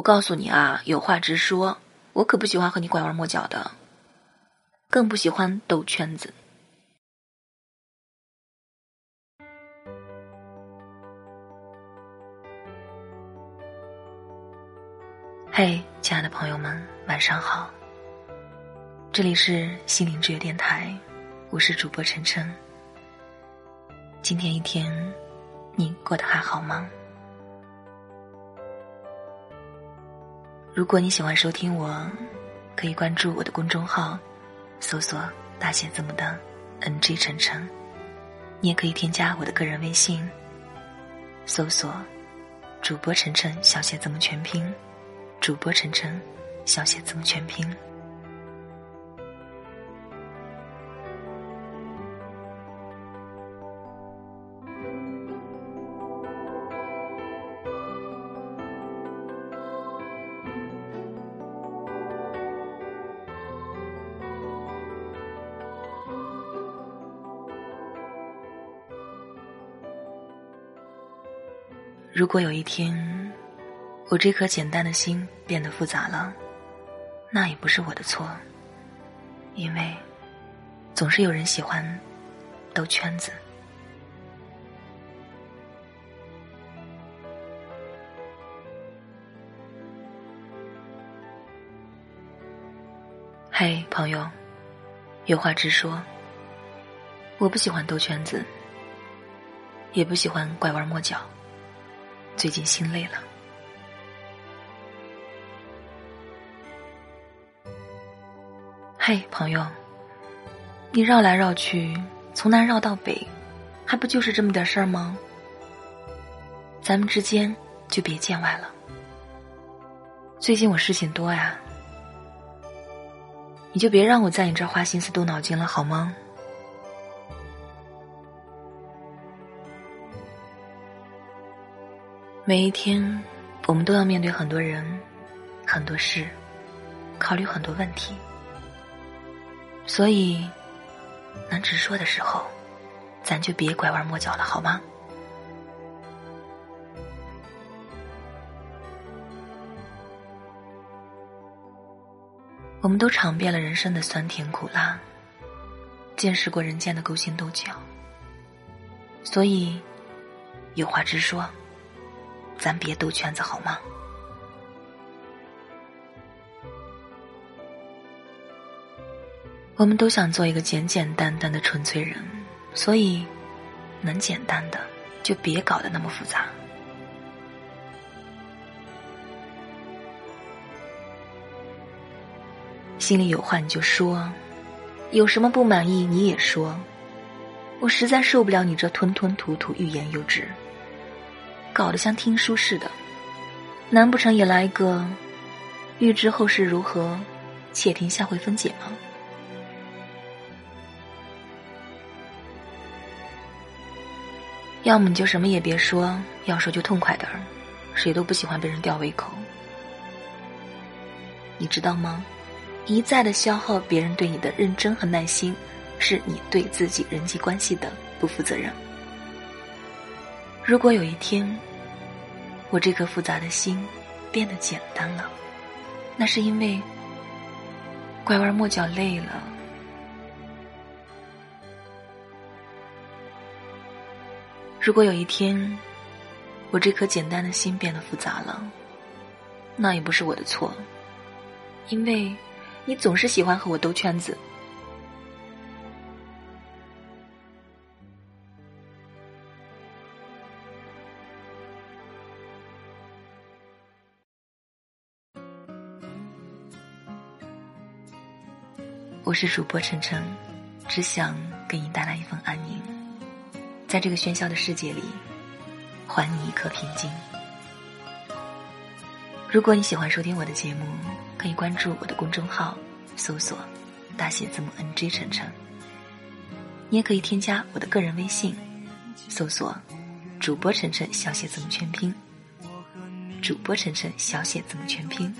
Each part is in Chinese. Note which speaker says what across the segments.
Speaker 1: 我告诉你啊，有话直说，我可不喜欢和你拐弯抹角的，更不喜欢兜圈子。嘿，亲爱的朋友们，晚上好。这里是心灵之约电台，我是主播晨晨。今天一天，你过得还好吗？如果你喜欢收听我，可以关注我的公众号，搜索大写字母的 “ng 晨晨”。你也可以添加我的个人微信，搜索“主播晨晨”小写字母全拼，“主播晨晨”小写字母全拼。如果有一天，我这颗简单的心变得复杂了，那也不是我的错，因为总是有人喜欢兜圈子。嘿，朋友，有话直说，我不喜欢兜圈子，也不喜欢拐弯抹角。最近心累了，嘿，朋友，你绕来绕去，从南绕到北，还不就是这么点事儿吗？咱们之间就别见外了。最近我事情多呀，你就别让我在你这儿花心思动脑筋了，好吗？每一天，我们都要面对很多人、很多事，考虑很多问题。所以，能直说的时候，咱就别拐弯抹角了，好吗？我们都尝遍了人生的酸甜苦辣，见识过人间的勾心斗角，所以，有话直说。咱别兜圈子好吗？我们都想做一个简简单单的纯粹人，所以能简单的就别搞得那么复杂。心里有话你就说，有什么不满意你也说，我实在受不了你这吞吞吐吐、欲言又止。搞得像听书似的，难不成也来一个预知后事如何，且听下回分解吗？要么你就什么也别说，要说就痛快点儿，谁都不喜欢被人吊胃口。你知道吗？一再的消耗别人对你的认真和耐心，是你对自己人际关系的不负责任。如果有一天，我这颗复杂的心变得简单了，那是因为拐弯抹角累了。如果有一天，我这颗简单的心变得复杂了，那也不是我的错，因为你总是喜欢和我兜圈子。我是主播晨晨，只想给你带来一份安宁，在这个喧嚣的世界里，还你一颗平静。如果你喜欢收听我的节目，可以关注我的公众号，搜索大写字母 NG 晨晨。你也可以添加我的个人微信，搜索主播晨晨小写字母全拼，主播晨晨小写字母全拼。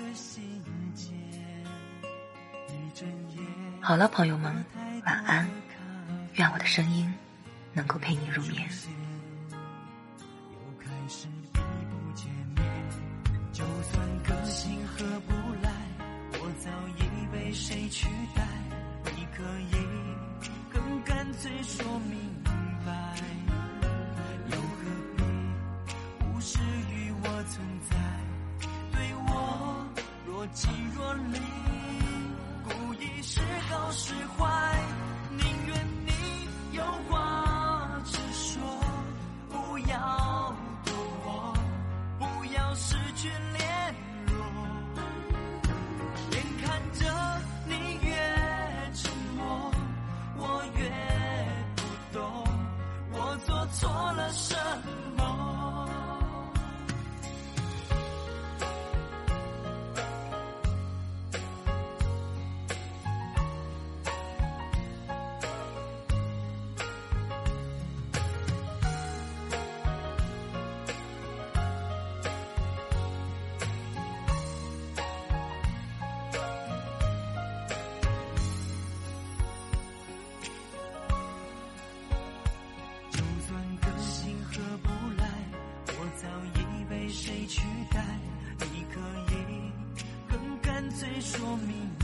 Speaker 1: 好了，朋友们，晚安。愿我的声音能够陪你入眠。谁
Speaker 2: 取代？你可以更干脆说明白，又何必无视我存在？对我若即若离。最说明